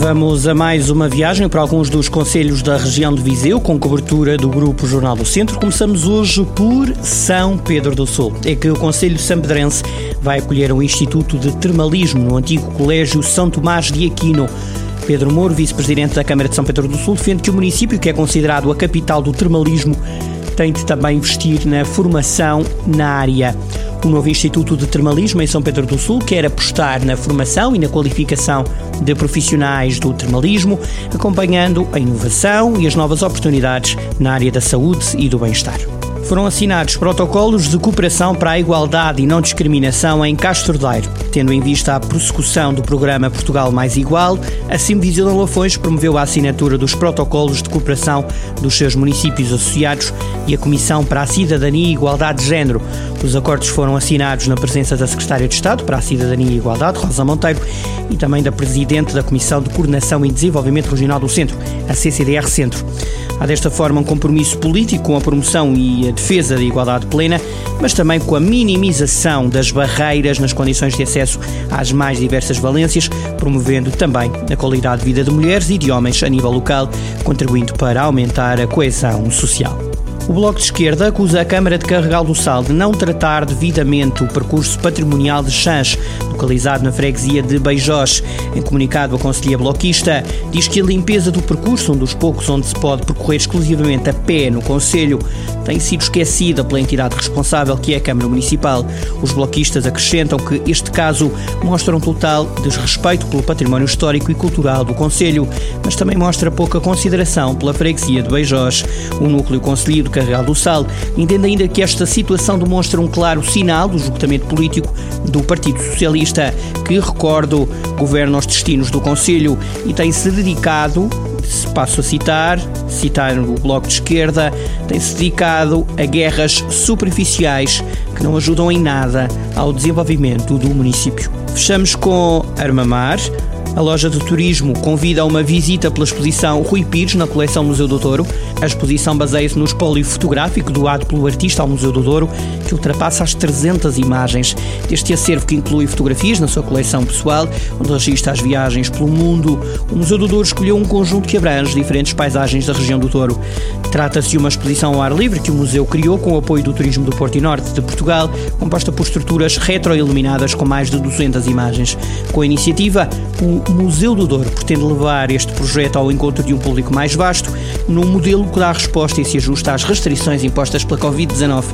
Vamos a mais uma viagem para alguns dos conselhos da região de Viseu, com cobertura do Grupo Jornal do Centro. Começamos hoje por São Pedro do Sul. É que o Conselho Sampedrense vai acolher um Instituto de Termalismo no antigo Colégio São Tomás de Aquino. Pedro Moro, vice-presidente da Câmara de São Pedro do Sul, defende que o município, que é considerado a capital do termalismo, tem de também investir na formação na área. O novo Instituto de Termalismo em São Pedro do Sul quer apostar na formação e na qualificação de profissionais do termalismo, acompanhando a inovação e as novas oportunidades na área da saúde e do bem-estar foram assinados protocolos de cooperação para a igualdade e não discriminação em Castro Daire. Tendo em vista a prossecução do programa Portugal Mais Igual, a Simvisão de Lafões promoveu a assinatura dos protocolos de cooperação dos seus municípios associados e a Comissão para a Cidadania e Igualdade de Género. Os acordos foram assinados na presença da Secretária de Estado para a Cidadania e Igualdade, Rosa Monteiro, e também da Presidente da Comissão de Coordenação e Desenvolvimento Regional do Centro, a CCDR Centro. Há desta forma um compromisso político com a promoção e a defesa da igualdade plena, mas também com a minimização das barreiras nas condições de acesso às mais diversas valências, promovendo também a qualidade de vida de mulheres e de homens a nível local, contribuindo para aumentar a coesão social. O Bloco de Esquerda acusa a Câmara de Carregal do Sal de não tratar devidamente o percurso patrimonial de Chãs, localizado na freguesia de Beijós. Em comunicado, a Conselhia Bloquista diz que a limpeza do percurso, um dos poucos onde se pode percorrer exclusivamente a pé no Conselho, tem sido esquecida pela entidade responsável, que é a Câmara Municipal. Os bloquistas acrescentam que este caso mostra um total desrespeito pelo património histórico e cultural do Conselho, mas também mostra pouca consideração pela freguesia de Beijós. O núcleo conselheiro Carregal do Sal, entende ainda que esta situação demonstra um claro sinal do esgotamento político do Partido Socialista, que, recordo, governa os destinos do Conselho e tem-se dedicado passo a citar, citar o Bloco de Esquerda, tem-se dedicado a guerras superficiais que não ajudam em nada ao desenvolvimento do município. Fechamos com Armamar, a loja de turismo convida a uma visita pela exposição Rui Pires na coleção Museu do Douro. A exposição baseia-se no espólio fotográfico doado pelo artista ao Museu do Douro, que ultrapassa as 300 imagens. Deste acervo que inclui fotografias na sua coleção pessoal, onde registra as viagens pelo mundo, o Museu do Douro escolheu um conjunto que abrange diferentes paisagens da região do Douro. Trata-se de uma exposição ao ar livre que o museu criou com o apoio do Turismo do Porto e Norte de Portugal, composta por estruturas retroiluminadas com mais de 200 imagens. Com a iniciativa, o Museu do Douro pretende levar este projeto ao encontro de um público mais vasto, num modelo que dá resposta e se ajusta às restrições impostas pela Covid-19.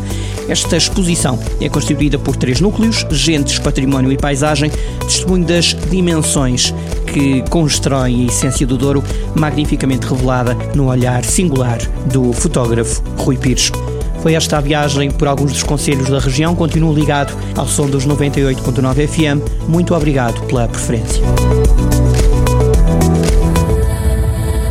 Esta exposição é constituída por três núcleos: gentes, património e paisagem, testemunho das dimensões que constroem a essência do Douro, magnificamente revelada no olhar singular do fotógrafo Rui Pires. Foi esta a viagem por alguns dos conselhos da região. Continuo ligado ao som dos 98.9 FM. Muito obrigado pela preferência.